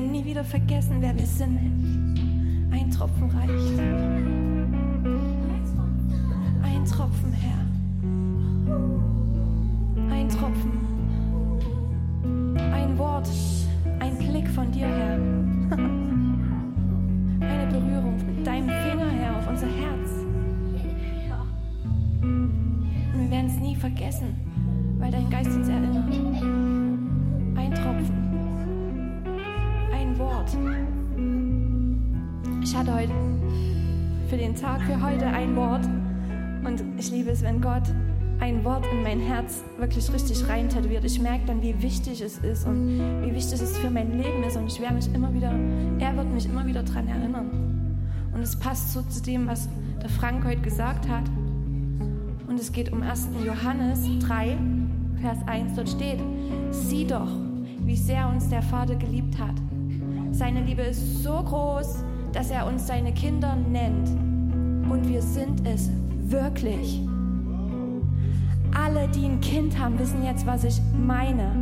nie wieder vergessen, wer wir sind. Ein Tropfen reicht. Es, wenn Gott ein Wort in mein Herz wirklich richtig rein tätowiert. Ich merke dann, wie wichtig es ist und wie wichtig es für mein Leben ist. Und ich werde mich immer wieder, er wird mich immer wieder daran erinnern. Und es passt so zu dem, was der Frank heute gesagt hat. Und es geht um 1. Johannes 3, Vers 1. Dort steht, sieh doch, wie sehr uns der Vater geliebt hat. Seine Liebe ist so groß, dass er uns seine Kinder nennt. Und wir sind es wirklich. Alle, die ein Kind haben, wissen jetzt, was ich meine.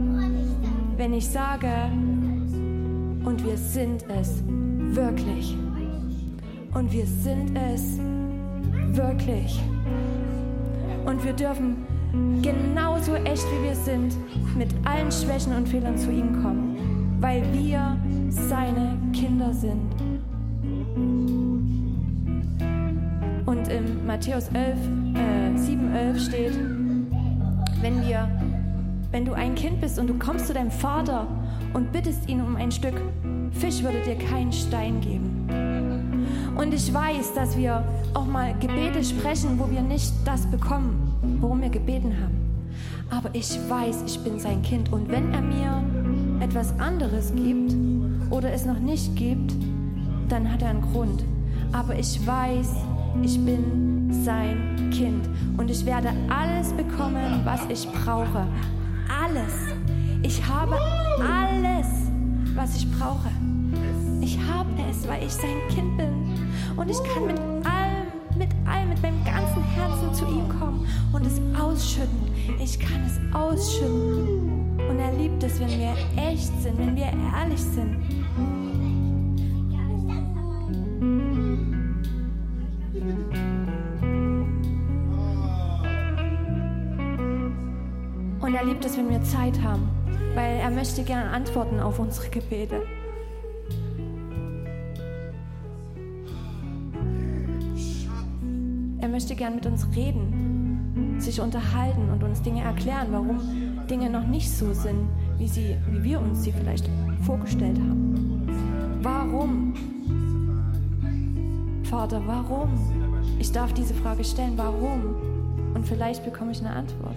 Wenn ich sage, und wir sind es wirklich. Und wir sind es wirklich. Und wir dürfen genauso echt wie wir sind, mit allen Schwächen und Fehlern zu ihm kommen, weil wir seine Kinder sind. Und in Matthäus 11, äh, 7, 11 steht, wenn wir, wenn du ein Kind bist und du kommst zu deinem Vater und bittest ihn um ein Stück Fisch, würde dir keinen Stein geben. Und ich weiß, dass wir auch mal Gebete sprechen, wo wir nicht das bekommen, worum wir gebeten haben. Aber ich weiß, ich bin sein Kind. Und wenn er mir etwas anderes gibt oder es noch nicht gibt, dann hat er einen Grund. Aber ich weiß, ich bin sein Kind und ich werde alles bekommen, was ich brauche. Alles. Ich habe alles, was ich brauche. Ich habe es, weil ich sein Kind bin. Und ich kann mit allem, mit allem, mit meinem ganzen Herzen zu ihm kommen und es ausschütten. Ich kann es ausschütten. Und er liebt es, wenn wir echt sind, wenn wir ehrlich sind. liebt es, wenn wir Zeit haben, weil er möchte gerne Antworten auf unsere Gebete. Er möchte gerne mit uns reden, sich unterhalten und uns Dinge erklären, warum Dinge noch nicht so sind, wie, sie, wie wir uns sie vielleicht vorgestellt haben. Warum? Vater, warum? Ich darf diese Frage stellen, warum? Und vielleicht bekomme ich eine Antwort.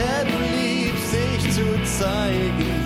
Herr, du liebst zu zeigen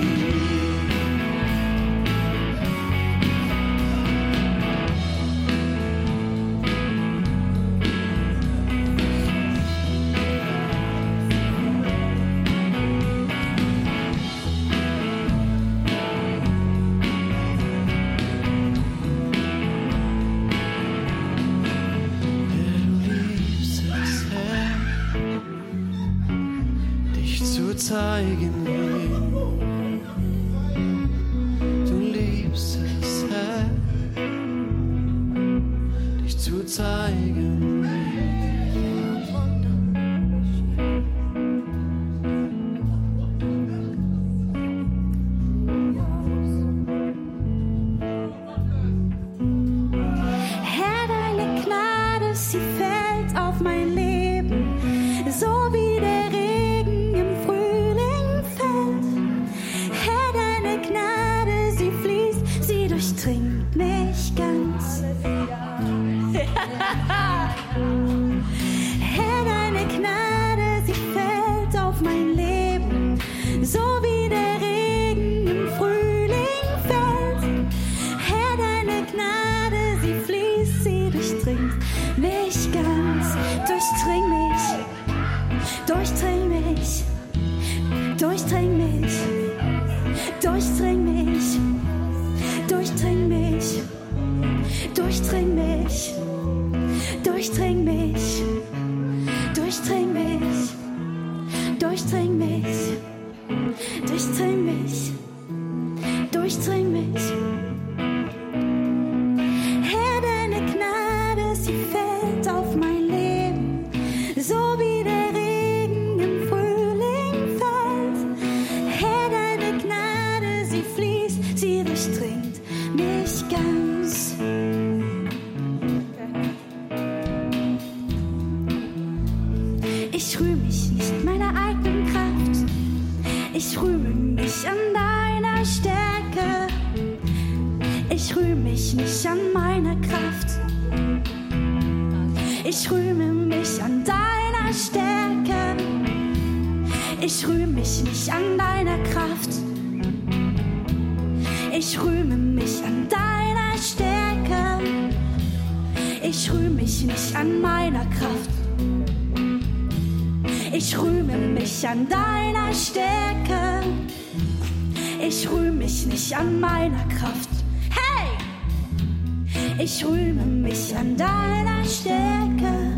Ich rühme mich an deiner Stärke.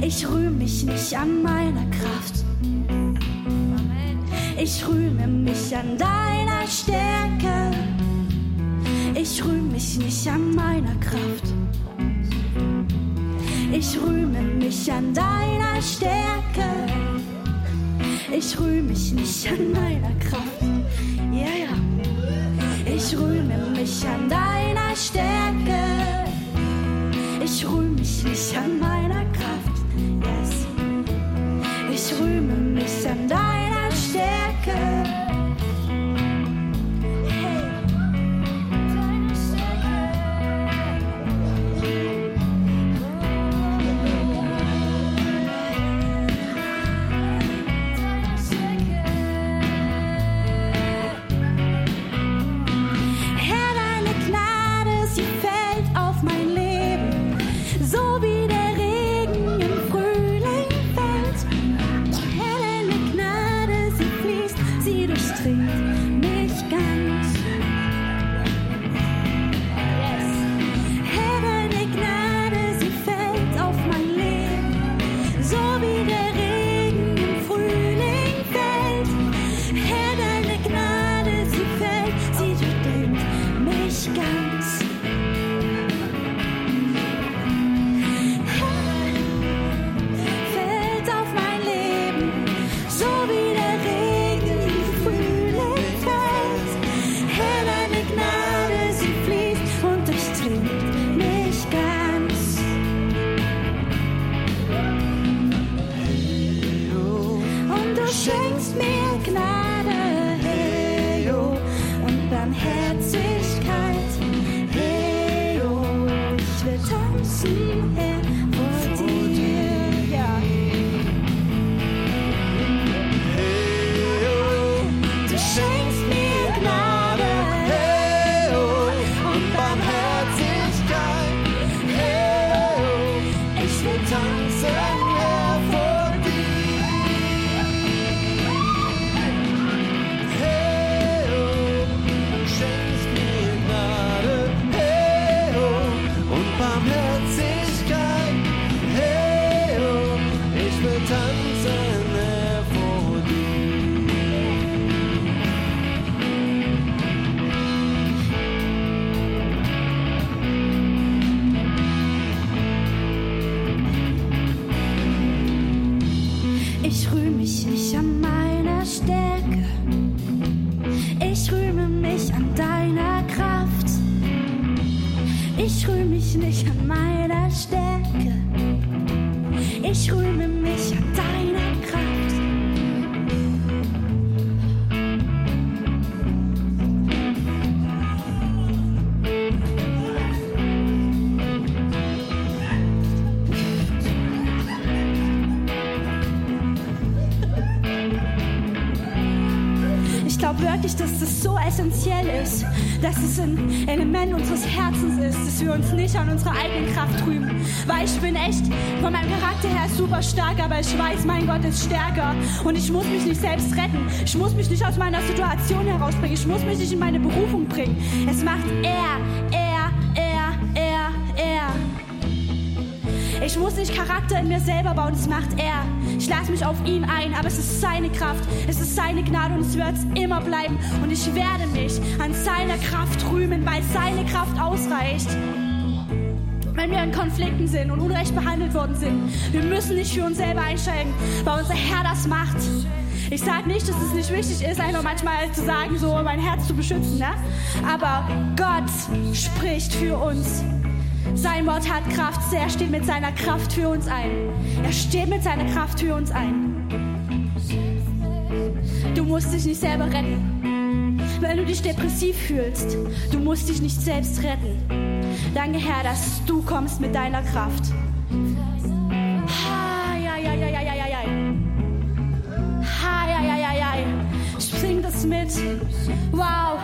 Ich rühme mich nicht an meiner Kraft. Ich rühme mich an deiner Stärke. Ich rühme mich nicht an meiner Kraft. Ich rühme mich an deiner Stärke. Ich rühme mich nicht an meiner Kraft. Ja, yeah, ja. Ich rühme mich an deiner Stärke. Ich rühme mich nicht an meiner Kraft. Yes. Ich rühme mich an deiner mich nicht an meiner Stärke. Ich rühme mich an deiner Kraft. Ich glaube wirklich, dass das so essentiell ist, dass es ein Element unseres Herzens ist, dass wir uns nicht an unserer eigenen Kraft rühmen. Weil ich bin echt von meinem Charakter her super stark, aber ich weiß, mein Gott ist stärker und ich muss mich nicht selbst retten. Ich muss mich nicht aus meiner Situation herausbringen. Ich muss mich nicht in meine Berufung bringen. Es macht er, er, er, er, er. Ich muss nicht Charakter in mir selber bauen, das macht er. Ich lasse mich auf ihn ein, aber es ist seine Kraft, es ist seine Gnade und es wird immer bleiben. Und ich werde mich an seiner Kraft rühmen, weil seine Kraft ausreicht. Wenn wir in Konflikten sind und unrecht behandelt worden sind, wir müssen nicht für uns selber einsteigen, weil unser Herr das macht. Ich sage nicht, dass es nicht wichtig ist, einfach manchmal zu sagen, so mein Herz zu beschützen, ne? aber Gott spricht für uns. Sein Wort hat Kraft, er steht mit seiner Kraft für uns ein. Er steht mit seiner Kraft für uns ein. Du musst dich nicht selber retten. Wenn du dich depressiv fühlst, du musst dich nicht selbst retten. Danke, Herr, dass du kommst mit deiner Kraft. Ha, ja, ja, ja, ja, ja, ja, ja. Ha, ja, ja, ja, ja. Sing das mit. Wow.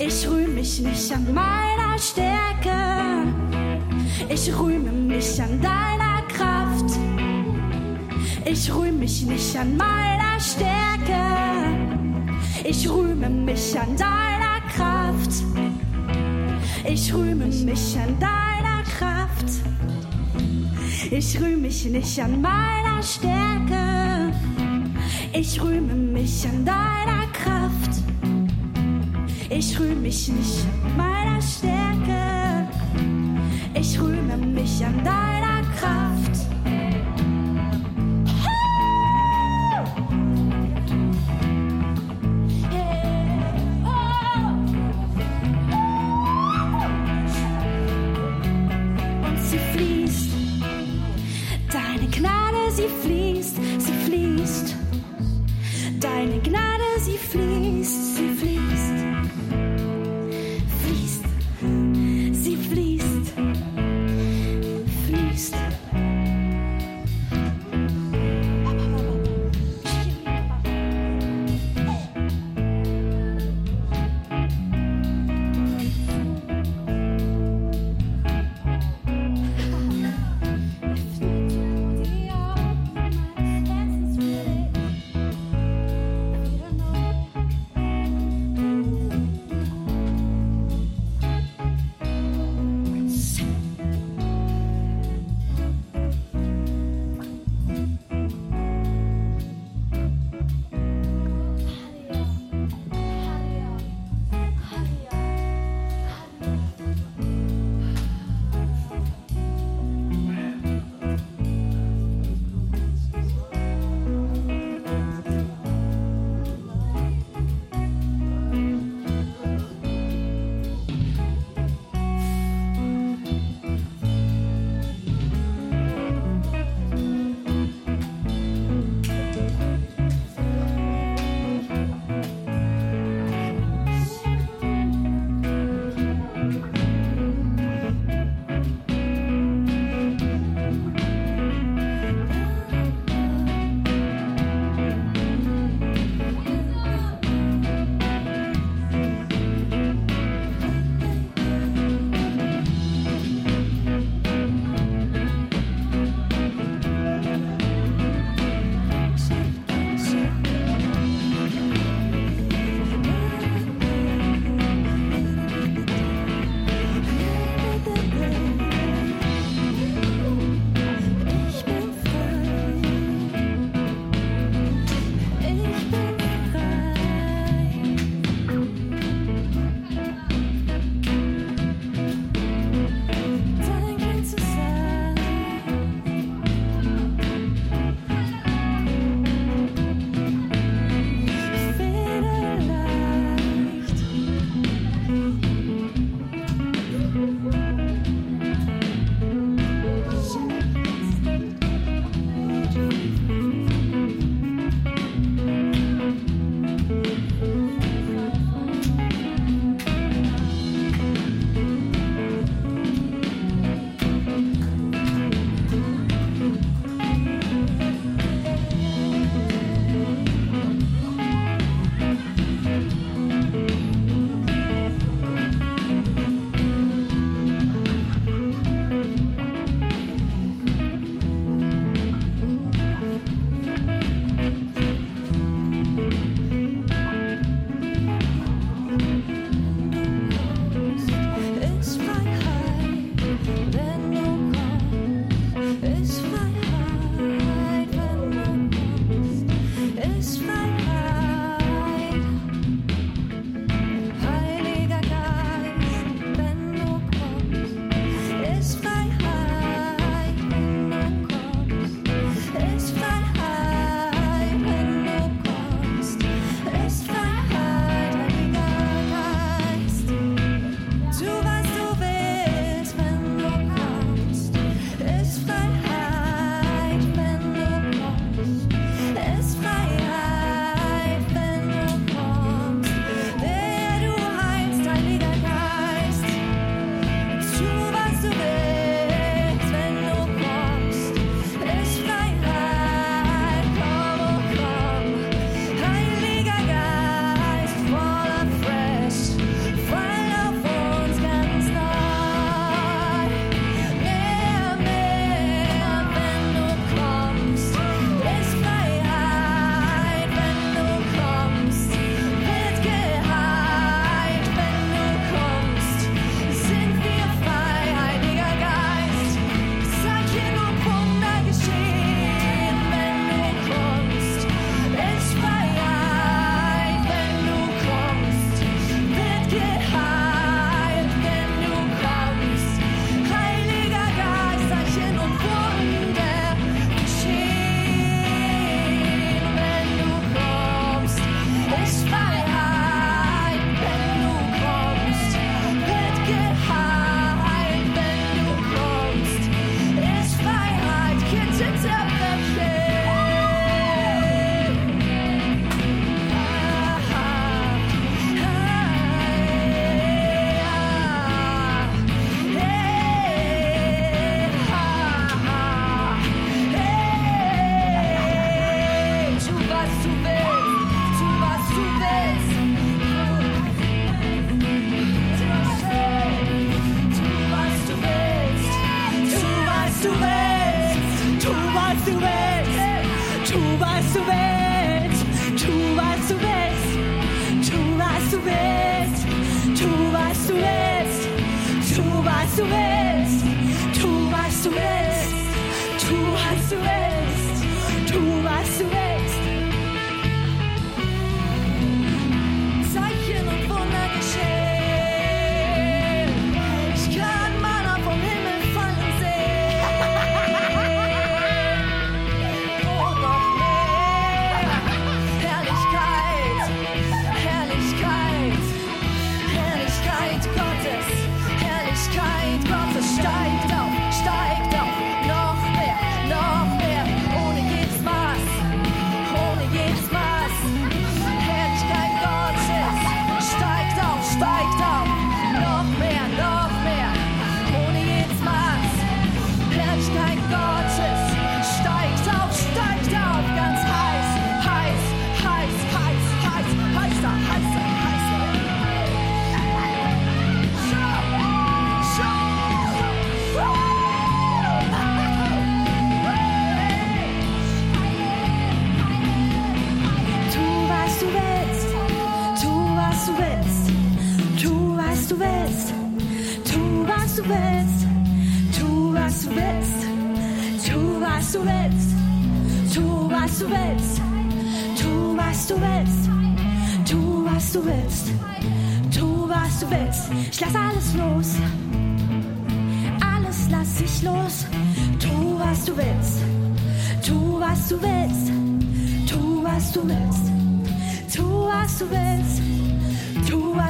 Ich rühme mich nicht an meiner Stärke. Ich rühme mich an deiner Kraft. Ich rühme mich nicht an meiner Stärke. Ich rühme mich an deiner Kraft. Ich rühme mich an deiner Kraft. Ich rühme mich nicht an meiner Stärke. Ich rühme mich an deiner Kraft. Ich rühme mich nicht an meiner Stärke. Ich rühme mich an deiner Kraft.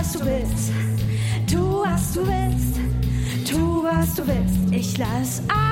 was du willst. Tu, was du willst. Tu, was du willst. Ich lass alles.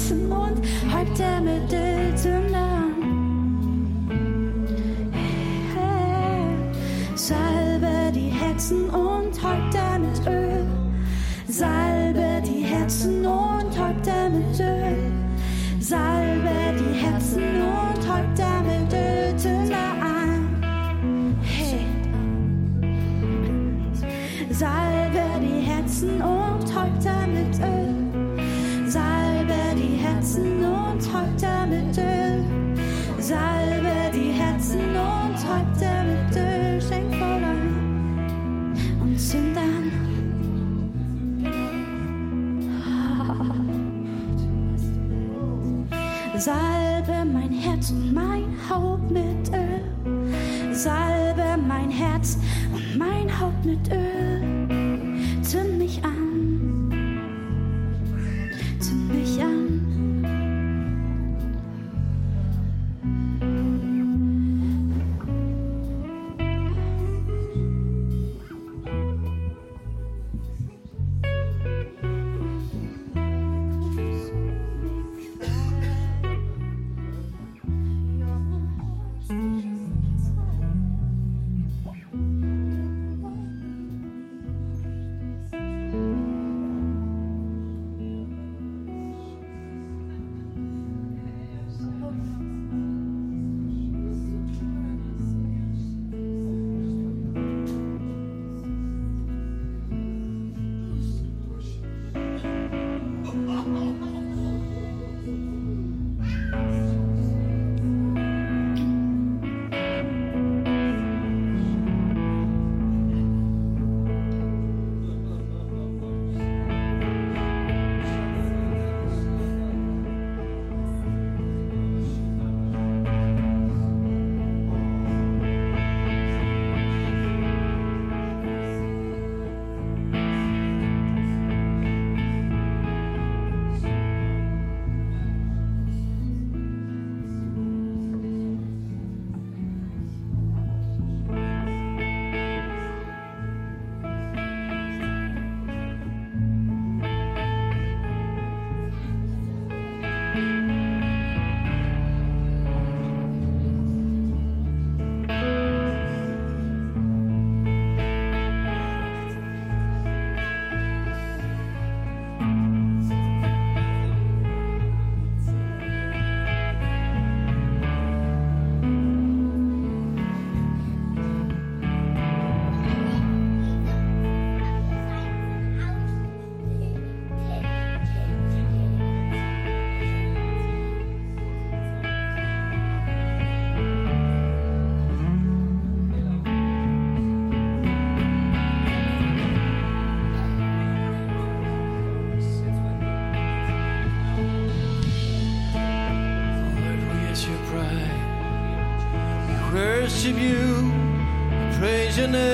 schwarzen Mond, heute mit dir. imagining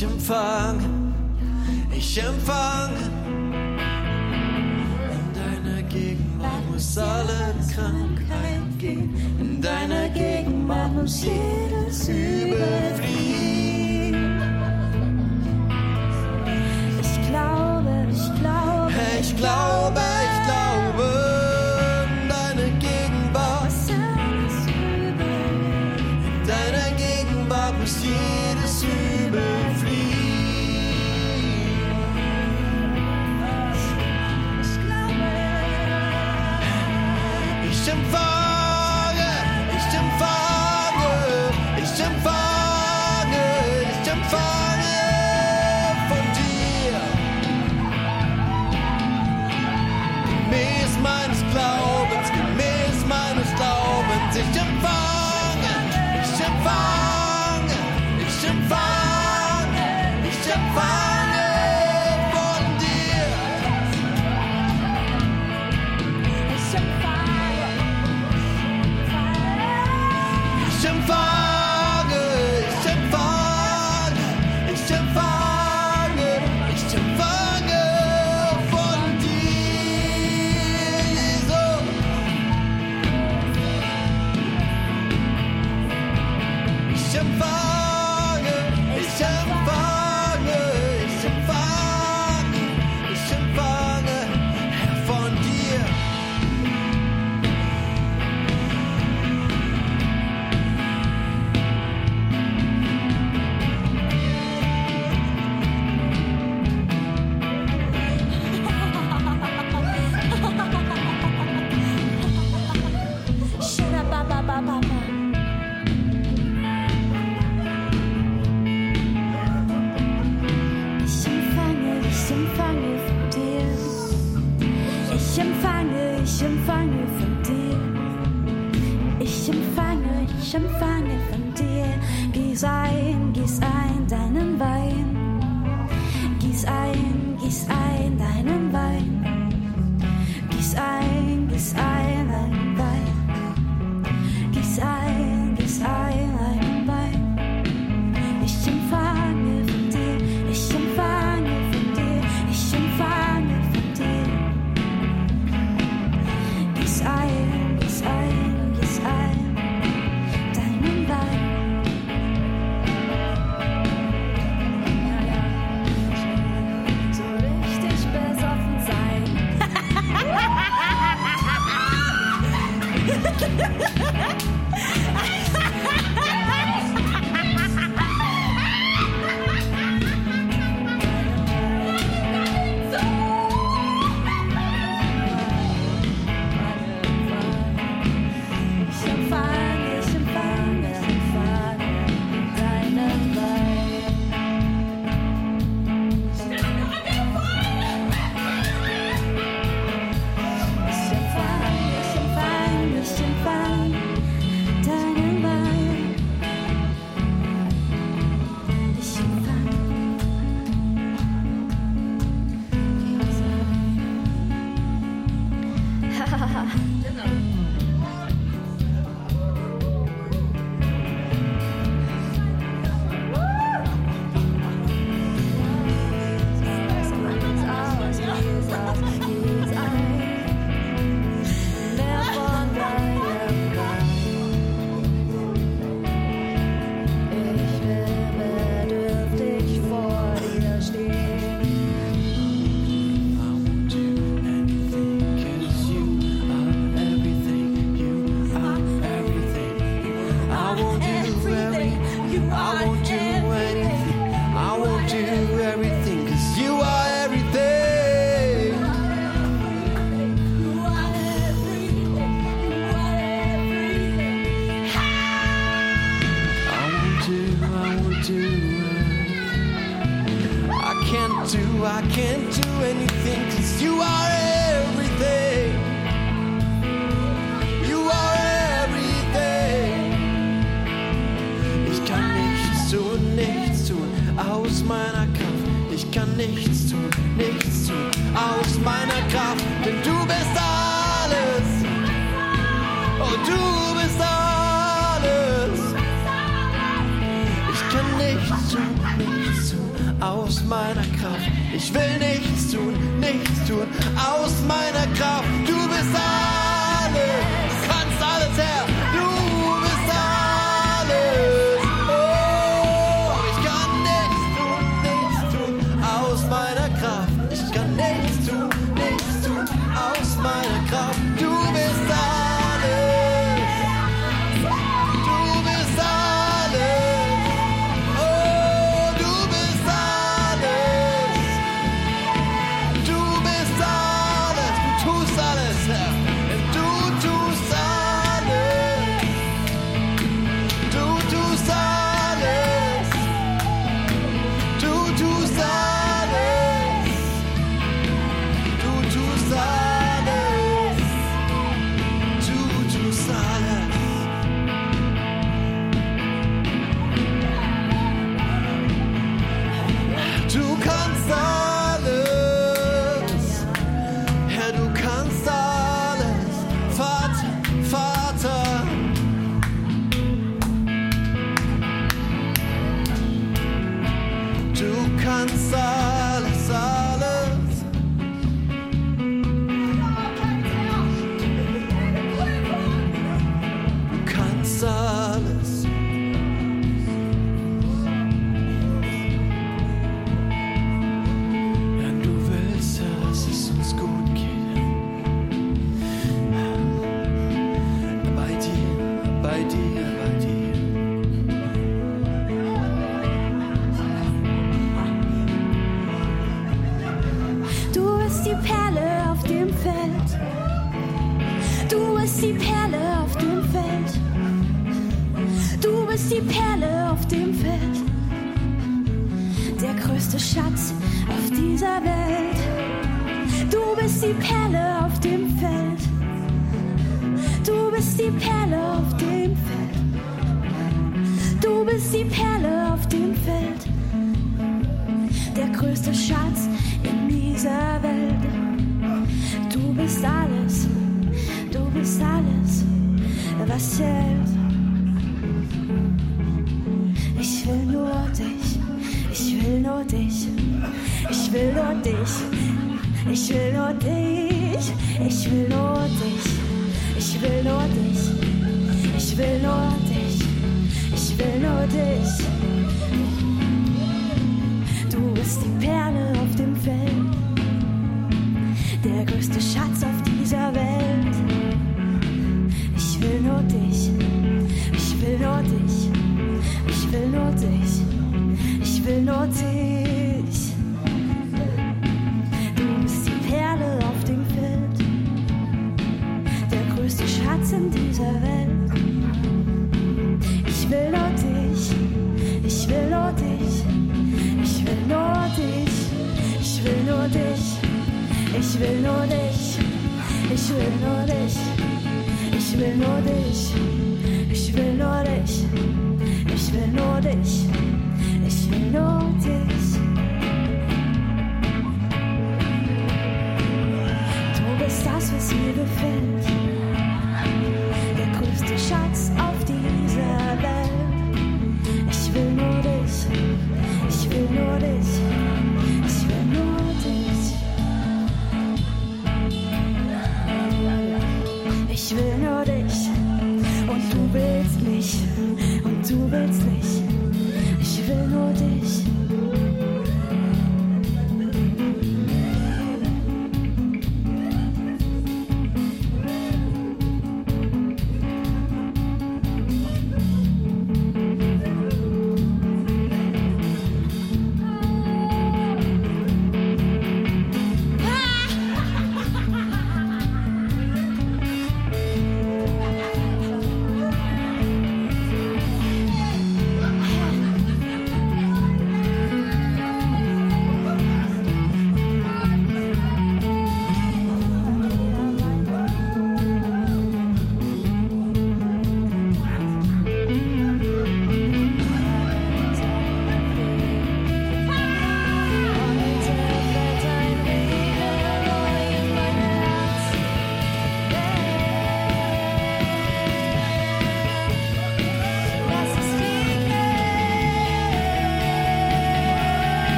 Ich empfange, ich empfange. In deiner Gegenwart muss alle Krankheit gehen. In deiner Gegenwart muss jedes Übel fliehen. Ich glaube, ich glaube, ich glaube.